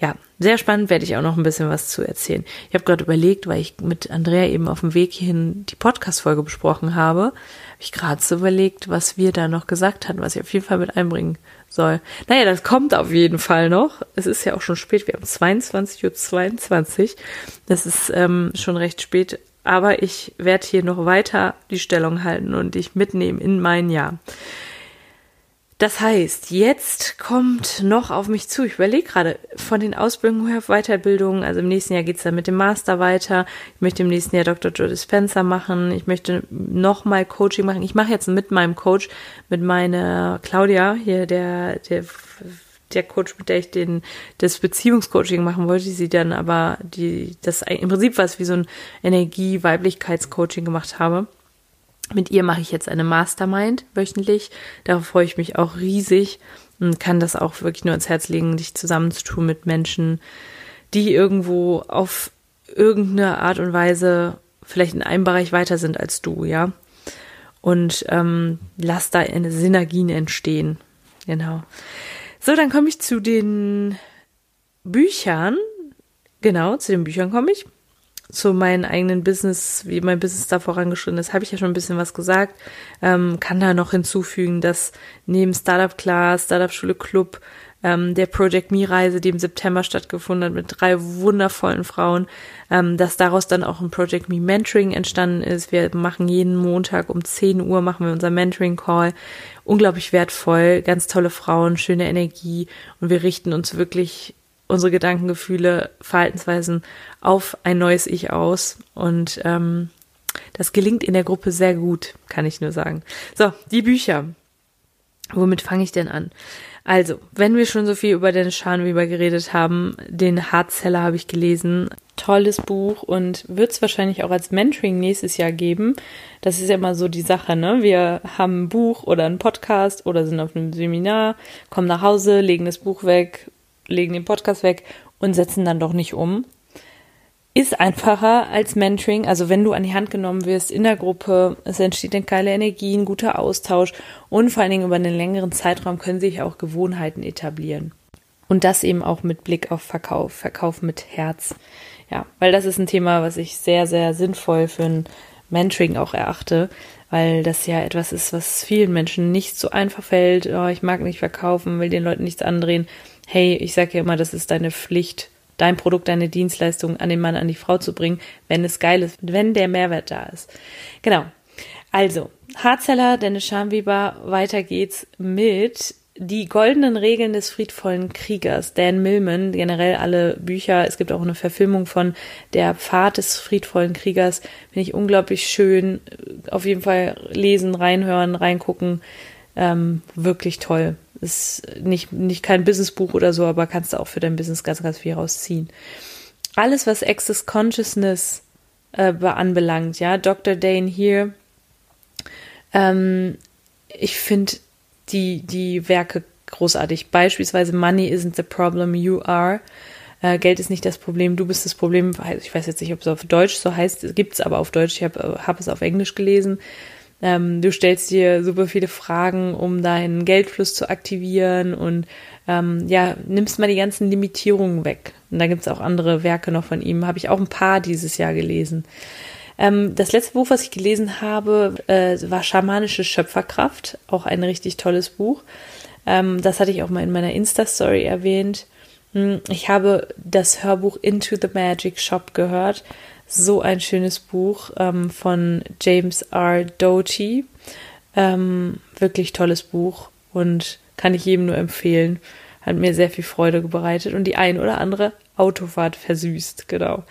ja, sehr spannend werde ich auch noch ein bisschen was zu erzählen. Ich habe gerade überlegt, weil ich mit Andrea eben auf dem Weg hierhin die Podcast-Folge besprochen habe, habe ich gerade so überlegt, was wir da noch gesagt hatten, was ich auf jeden Fall mit einbringen soll. Naja, das kommt auf jeden Fall noch. Es ist ja auch schon spät, wir haben 22.22 Uhr. 22. Das ist ähm, schon recht spät, aber ich werde hier noch weiter die Stellung halten und dich mitnehmen in mein Jahr. Das heißt, jetzt kommt noch auf mich zu, ich überlege gerade, von den Ausbildungen Weiterbildungen, also im nächsten Jahr geht's dann mit dem Master weiter, ich möchte im nächsten Jahr Dr. Joe Dispenza machen, ich möchte nochmal Coaching machen. Ich mache jetzt mit meinem Coach, mit meiner Claudia, hier der, der der Coach, mit der ich den, das Beziehungscoaching machen wollte, sie dann aber die, das im Prinzip was wie so ein Energie-Weiblichkeitscoaching gemacht habe. Mit ihr mache ich jetzt eine Mastermind wöchentlich. Darauf freue ich mich auch riesig und kann das auch wirklich nur ans Herz legen, dich zusammenzutun mit Menschen, die irgendwo auf irgendeine Art und Weise vielleicht in einem Bereich weiter sind als du, ja. Und ähm, lass da Synergien entstehen. Genau. So, dann komme ich zu den Büchern. Genau, zu den Büchern komme ich. Zu meinem eigenen Business, wie mein Business da vorangeschritten ist, habe ich ja schon ein bisschen was gesagt. Ähm, kann da noch hinzufügen, dass neben Startup Class, Startup Schule Club, ähm, der Project Me Reise, die im September stattgefunden hat mit drei wundervollen Frauen, ähm, dass daraus dann auch ein Project Me Mentoring entstanden ist. Wir machen jeden Montag um 10 Uhr machen wir unser Mentoring Call. Unglaublich wertvoll, ganz tolle Frauen, schöne Energie und wir richten uns wirklich unsere Gedanken, Gefühle, Verhaltensweisen auf ein neues Ich aus und ähm, das gelingt in der Gruppe sehr gut, kann ich nur sagen. So, die Bücher. Womit fange ich denn an? Also, wenn wir schon so viel über Dennis Scharnweber geredet haben, den Hardseller habe ich gelesen. Tolles Buch und wird es wahrscheinlich auch als Mentoring nächstes Jahr geben. Das ist ja immer so die Sache, ne? Wir haben ein Buch oder einen Podcast oder sind auf einem Seminar, kommen nach Hause, legen das Buch weg, legen den Podcast weg und setzen dann doch nicht um ist einfacher als Mentoring. Also wenn du an die Hand genommen wirst in der Gruppe, es entsteht eine geile Energie, ein guter Austausch und vor allen Dingen über einen längeren Zeitraum können sich auch Gewohnheiten etablieren. Und das eben auch mit Blick auf Verkauf, Verkauf mit Herz. Ja, weil das ist ein Thema, was ich sehr, sehr sinnvoll für ein Mentoring auch erachte, weil das ja etwas ist, was vielen Menschen nicht so einfach fällt. Oh, ich mag nicht verkaufen, will den Leuten nichts andrehen. Hey, ich sage ja immer, das ist deine Pflicht, dein Produkt, deine Dienstleistung an den Mann, an die Frau zu bringen, wenn es geil ist, wenn der Mehrwert da ist. Genau. Also, Hardseller, Dennis Schamweber, weiter geht's mit die goldenen Regeln des friedvollen Kriegers, Dan Millman, generell alle Bücher, es gibt auch eine Verfilmung von Der Pfad des friedvollen Kriegers, finde ich unglaublich schön. Auf jeden Fall lesen, reinhören, reingucken, ähm, wirklich toll. Ist nicht, nicht kein Businessbuch oder so, aber kannst du auch für dein Business ganz, ganz viel rausziehen. Alles, was Access Consciousness äh, anbelangt, ja, Dr. Dane hier, ähm, ich finde die, die Werke großartig. Beispielsweise Money isn't the problem, you are. Äh, Geld ist nicht das Problem, du bist das Problem. Ich weiß jetzt nicht, ob es auf Deutsch so heißt, gibt es aber auf Deutsch. Ich habe hab es auf Englisch gelesen. Ähm, du stellst dir super viele Fragen, um deinen Geldfluss zu aktivieren und ähm, ja, nimmst mal die ganzen Limitierungen weg. Und da gibt's auch andere Werke noch von ihm, habe ich auch ein paar dieses Jahr gelesen. Ähm, das letzte Buch, was ich gelesen habe, äh, war Schamanische Schöpferkraft, auch ein richtig tolles Buch. Ähm, das hatte ich auch mal in meiner Insta-Story erwähnt. Hm, ich habe das Hörbuch Into the Magic Shop gehört so ein schönes Buch ähm, von James R. Doty. Ähm, wirklich tolles Buch und kann ich jedem nur empfehlen. Hat mir sehr viel Freude bereitet und die ein oder andere Autofahrt versüßt, genau.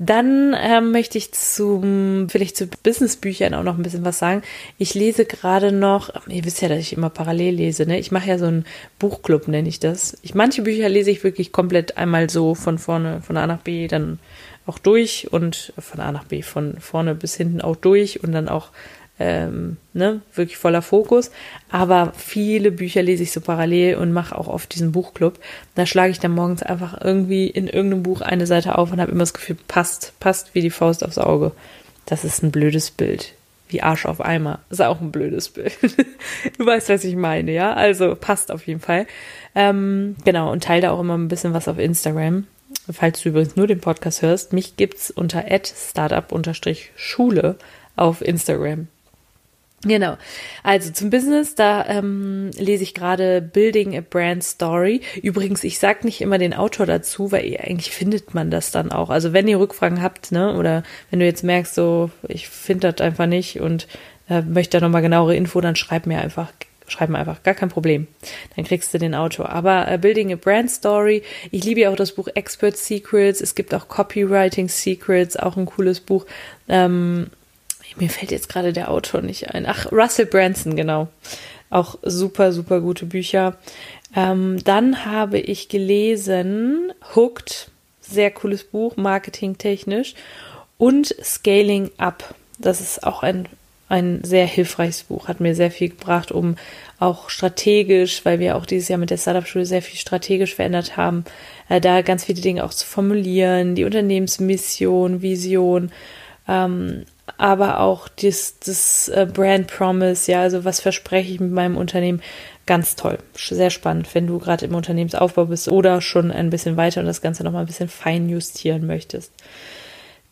Dann ähm, möchte ich zum, vielleicht zu Businessbüchern auch noch ein bisschen was sagen. Ich lese gerade noch, ihr wisst ja, dass ich immer parallel lese, ne? Ich mache ja so einen Buchclub, nenne ich das. Ich, manche Bücher lese ich wirklich komplett einmal so von vorne, von A nach B, dann auch durch und von A nach B, von vorne bis hinten auch durch und dann auch ähm, ne, wirklich voller Fokus. Aber viele Bücher lese ich so parallel und mache auch oft diesen Buchclub. Da schlage ich dann morgens einfach irgendwie in irgendeinem Buch eine Seite auf und habe immer das Gefühl, passt, passt wie die Faust aufs Auge. Das ist ein blödes Bild. Wie Arsch auf Eimer. Ist auch ein blödes Bild. [LAUGHS] du weißt, was ich meine, ja? Also passt auf jeden Fall. Ähm, genau, und teile da auch immer ein bisschen was auf Instagram. Falls du übrigens nur den Podcast hörst, mich gibt's unter startup-schule auf Instagram. Genau. Also zum Business, da ähm, lese ich gerade Building a Brand Story. Übrigens, ich sag nicht immer den Autor dazu, weil eigentlich findet man das dann auch. Also wenn ihr Rückfragen habt, ne, oder wenn du jetzt merkst, so ich finde das einfach nicht und äh, möchte da nochmal genauere Info, dann schreib mir einfach schreiben einfach, gar kein Problem. Dann kriegst du den Autor. Aber äh, Building a Brand Story, ich liebe ja auch das Buch Expert Secrets. Es gibt auch Copywriting Secrets, auch ein cooles Buch. Ähm, mir fällt jetzt gerade der Autor nicht ein. Ach, Russell Branson, genau. Auch super, super gute Bücher. Ähm, dann habe ich gelesen Hooked, sehr cooles Buch, marketingtechnisch. Und Scaling Up. Das ist auch ein ein sehr hilfreiches Buch, hat mir sehr viel gebracht, um auch strategisch, weil wir auch dieses Jahr mit der Startup-Schule sehr viel strategisch verändert haben, äh, da ganz viele Dinge auch zu formulieren, die Unternehmensmission, Vision, ähm, aber auch das, das äh, Brand Promise, ja, also was verspreche ich mit meinem Unternehmen, ganz toll, sehr spannend, wenn du gerade im Unternehmensaufbau bist oder schon ein bisschen weiter und das Ganze nochmal ein bisschen fein justieren möchtest.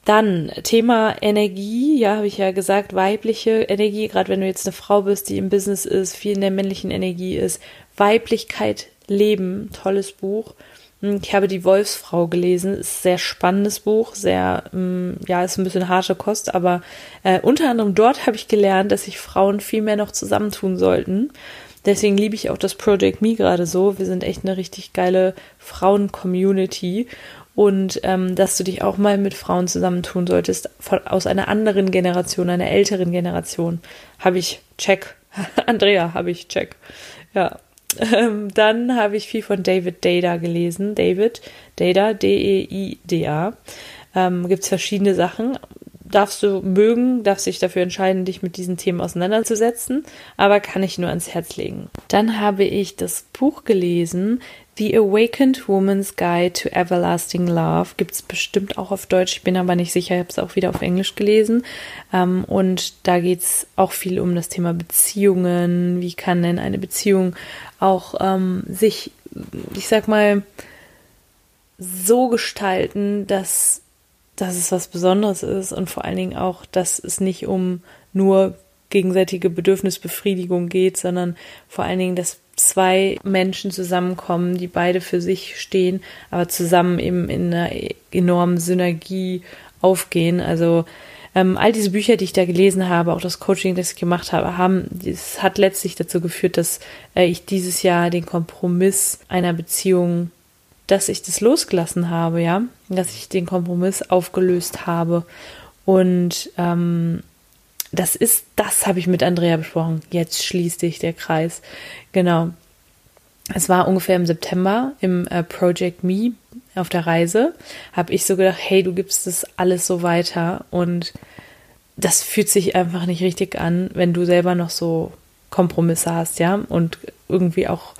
Dann Thema Energie, ja, habe ich ja gesagt, weibliche Energie, gerade wenn du jetzt eine Frau bist, die im Business ist, viel in der männlichen Energie ist. Weiblichkeit leben, tolles Buch. Hm, ich habe die Wolfsfrau gelesen, ist ein sehr spannendes Buch, sehr, hm, ja, ist ein bisschen harte Kost, aber äh, unter anderem dort habe ich gelernt, dass sich Frauen viel mehr noch zusammentun sollten. Deswegen liebe ich auch das Project Me gerade so. Wir sind echt eine richtig geile Frauen-Community und ähm, dass du dich auch mal mit Frauen zusammentun solltest, von, aus einer anderen Generation, einer älteren Generation. Habe ich check. [LAUGHS] Andrea, habe ich check. Ja. Ähm, dann habe ich viel von David Data gelesen. David Data, D-E-I-D-A. Ähm, Gibt es verschiedene Sachen. Darfst du mögen, darfst dich dafür entscheiden, dich mit diesen Themen auseinanderzusetzen, aber kann ich nur ans Herz legen. Dann habe ich das Buch gelesen, The Awakened Woman's Guide to Everlasting Love gibt es bestimmt auch auf Deutsch. Ich bin aber nicht sicher, ich habe es auch wieder auf Englisch gelesen. Ähm, und da geht es auch viel um das Thema Beziehungen. Wie kann denn eine Beziehung auch ähm, sich, ich sag mal, so gestalten, dass, dass es was Besonderes ist und vor allen Dingen auch, dass es nicht um nur gegenseitige Bedürfnisbefriedigung geht, sondern vor allen Dingen, dass zwei Menschen zusammenkommen, die beide für sich stehen, aber zusammen eben in einer enormen Synergie aufgehen. Also ähm, all diese Bücher, die ich da gelesen habe, auch das Coaching, das ich gemacht habe, haben, das hat letztlich dazu geführt, dass äh, ich dieses Jahr den Kompromiss einer Beziehung, dass ich das losgelassen habe, ja, dass ich den Kompromiss aufgelöst habe und ähm, das ist, das habe ich mit Andrea besprochen. Jetzt schließt sich der Kreis. Genau. Es war ungefähr im September im äh, Project Me auf der Reise. Habe ich so gedacht, hey, du gibst das alles so weiter und das fühlt sich einfach nicht richtig an, wenn du selber noch so Kompromisse hast, ja, und irgendwie auch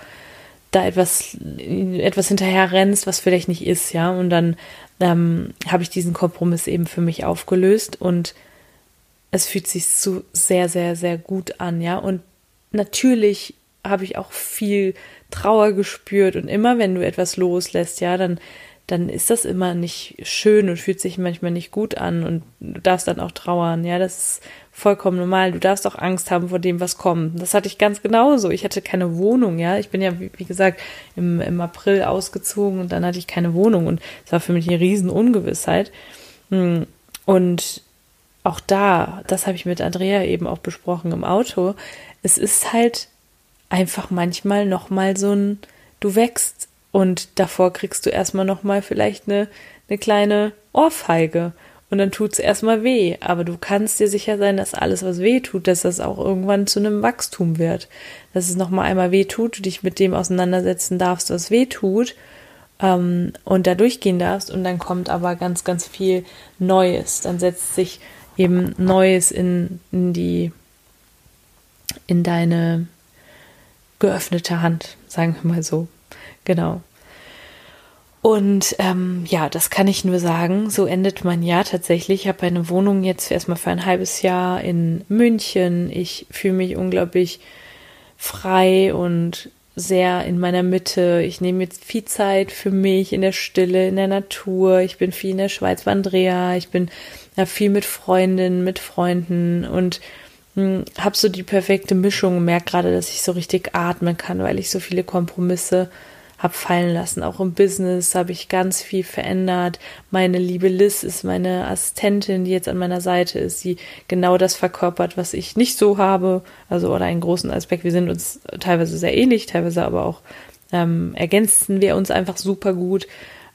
da etwas, etwas hinterher rennst, was vielleicht nicht ist, ja. Und dann ähm, habe ich diesen Kompromiss eben für mich aufgelöst und es fühlt sich so sehr, sehr, sehr gut an, ja. Und natürlich habe ich auch viel Trauer gespürt und immer wenn du etwas loslässt, ja, dann dann ist das immer nicht schön und fühlt sich manchmal nicht gut an und du darfst dann auch trauern, ja, das ist vollkommen normal. Du darfst auch Angst haben vor dem, was kommt. Das hatte ich ganz genauso. Ich hatte keine Wohnung, ja. Ich bin ja, wie, gesagt, im, im April ausgezogen und dann hatte ich keine Wohnung und es war für mich eine riesen Ungewissheit. Hm. Und auch da, das habe ich mit Andrea eben auch besprochen im Auto, es ist halt einfach manchmal nochmal so ein, du wächst und davor kriegst du erstmal nochmal vielleicht eine, eine kleine Ohrfeige und dann tut es erstmal weh, aber du kannst dir sicher sein, dass alles, was weh tut, dass das auch irgendwann zu einem Wachstum wird, dass es nochmal einmal weh tut, du dich mit dem auseinandersetzen darfst, was weh tut ähm, und da durchgehen darfst und dann kommt aber ganz, ganz viel Neues, dann setzt sich eben Neues in, in die, in deine geöffnete Hand, sagen wir mal so. Genau. Und ähm, ja, das kann ich nur sagen. So endet mein Jahr tatsächlich. Ich habe eine Wohnung jetzt erstmal für ein halbes Jahr in München. Ich fühle mich unglaublich frei und sehr in meiner Mitte. Ich nehme jetzt viel Zeit für mich in der Stille, in der Natur. Ich bin viel in der Schweiz bei Andrea. Ich bin ja, viel mit Freundinnen, mit Freunden und hm, habe so die perfekte Mischung. Merke gerade, dass ich so richtig atmen kann, weil ich so viele Kompromisse fallen lassen. Auch im Business habe ich ganz viel verändert. Meine liebe Liz ist meine Assistentin, die jetzt an meiner Seite ist, die genau das verkörpert, was ich nicht so habe. Also oder einen großen Aspekt. Wir sind uns teilweise sehr ähnlich, teilweise aber auch ähm, ergänzen wir uns einfach super gut.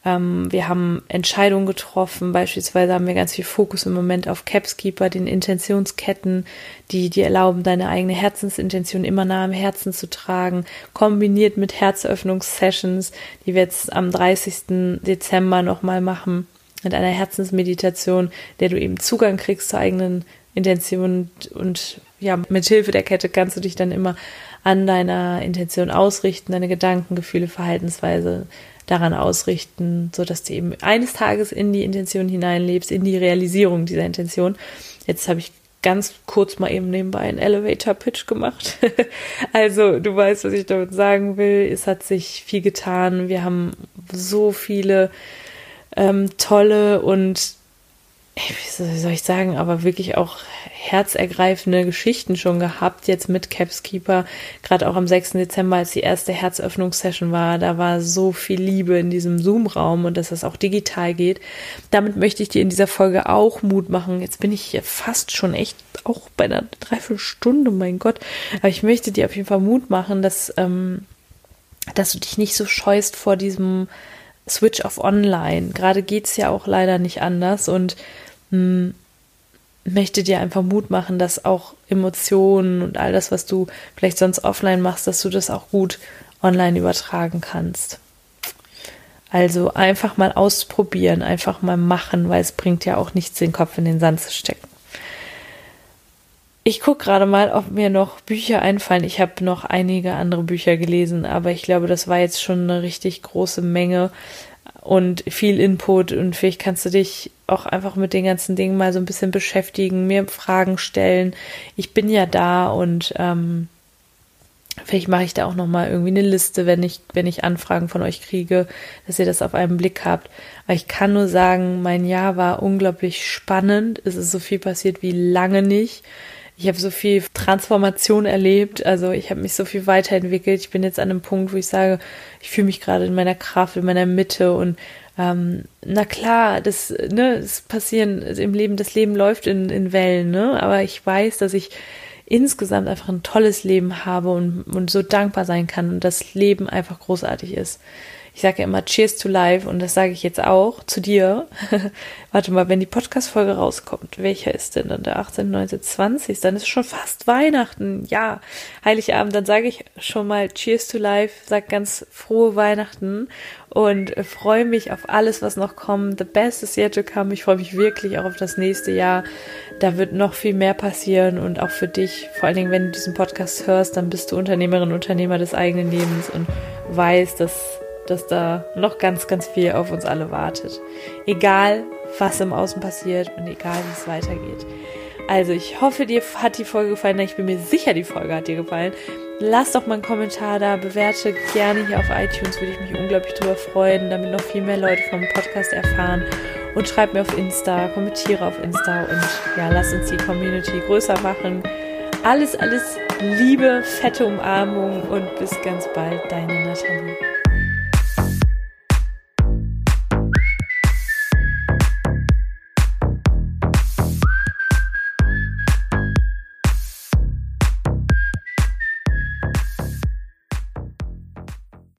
Ähm, wir haben Entscheidungen getroffen. Beispielsweise haben wir ganz viel Fokus im Moment auf Capskeeper, den Intentionsketten, die dir erlauben, deine eigene Herzensintention immer nah am Herzen zu tragen, kombiniert mit Herzöffnungssessions, die wir jetzt am 30. Dezember nochmal machen, mit einer Herzensmeditation, der du eben Zugang kriegst zur eigenen Intention und, und ja, mit Hilfe der Kette kannst du dich dann immer an deiner Intention ausrichten, deine Gedanken, Gefühle, Verhaltensweise daran ausrichten, so dass du eben eines Tages in die Intention hineinlebst, in die Realisierung dieser Intention. Jetzt habe ich ganz kurz mal eben nebenbei einen Elevator Pitch gemacht. [LAUGHS] also du weißt, was ich damit sagen will. Es hat sich viel getan. Wir haben so viele ähm, tolle und wie soll ich sagen, aber wirklich auch herzergreifende Geschichten schon gehabt, jetzt mit Capskeeper, gerade auch am 6. Dezember, als die erste Herzöffnungssession war, da war so viel Liebe in diesem Zoom-Raum und dass das auch digital geht. Damit möchte ich dir in dieser Folge auch Mut machen. Jetzt bin ich hier fast schon echt auch bei einer Dreiviertelstunde, mein Gott. Aber ich möchte dir auf jeden Fall Mut machen, dass, ähm, dass du dich nicht so scheust vor diesem Switch auf Online. Gerade geht es ja auch leider nicht anders und mh, hm, möchte dir einfach Mut machen, dass auch Emotionen und all das, was du vielleicht sonst offline machst, dass du das auch gut online übertragen kannst. Also einfach mal ausprobieren, einfach mal machen, weil es bringt ja auch nichts, den Kopf in den Sand zu stecken. Ich gucke gerade mal, ob mir noch Bücher einfallen. Ich habe noch einige andere Bücher gelesen, aber ich glaube, das war jetzt schon eine richtig große Menge und viel Input und vielleicht kannst du dich auch einfach mit den ganzen Dingen mal so ein bisschen beschäftigen, mir Fragen stellen. Ich bin ja da und ähm, vielleicht mache ich da auch noch mal irgendwie eine Liste, wenn ich wenn ich Anfragen von euch kriege, dass ihr das auf einen Blick habt. Aber ich kann nur sagen, mein Jahr war unglaublich spannend. Es ist so viel passiert wie lange nicht. Ich habe so viel Transformation erlebt, also ich habe mich so viel weiterentwickelt. Ich bin jetzt an einem Punkt, wo ich sage, ich fühle mich gerade in meiner Kraft, in meiner Mitte und ähm, na klar, das, ne, es passieren im Leben, das Leben läuft in, in Wellen, ne? Aber ich weiß, dass ich insgesamt einfach ein tolles Leben habe und, und so dankbar sein kann und das Leben einfach großartig ist ich sage ja immer Cheers to Life und das sage ich jetzt auch zu dir. [LAUGHS] Warte mal, wenn die Podcast-Folge rauskommt, welcher ist denn dann der 18., 19., 20. Dann ist schon fast Weihnachten. Ja, Heiligabend, dann sage ich schon mal Cheers to Life, sag ganz frohe Weihnachten und freue mich auf alles, was noch kommt. The best is yet to come. Ich freue mich wirklich auch auf das nächste Jahr. Da wird noch viel mehr passieren und auch für dich, vor allen Dingen, wenn du diesen Podcast hörst, dann bist du Unternehmerin, Unternehmer des eigenen Lebens und weißt, dass dass da noch ganz, ganz viel auf uns alle wartet. Egal, was im Außen passiert und egal, wie es weitergeht. Also, ich hoffe, dir hat die Folge gefallen. Ich bin mir sicher, die Folge hat dir gefallen. Lass doch mal einen Kommentar da, bewerte gerne hier auf iTunes, würde ich mich unglaublich drüber freuen, damit noch viel mehr Leute vom Podcast erfahren. Und schreib mir auf Insta, kommentiere auf Insta und ja, lass uns die Community größer machen. Alles, alles Liebe, fette Umarmung und bis ganz bald, deine Nathalie.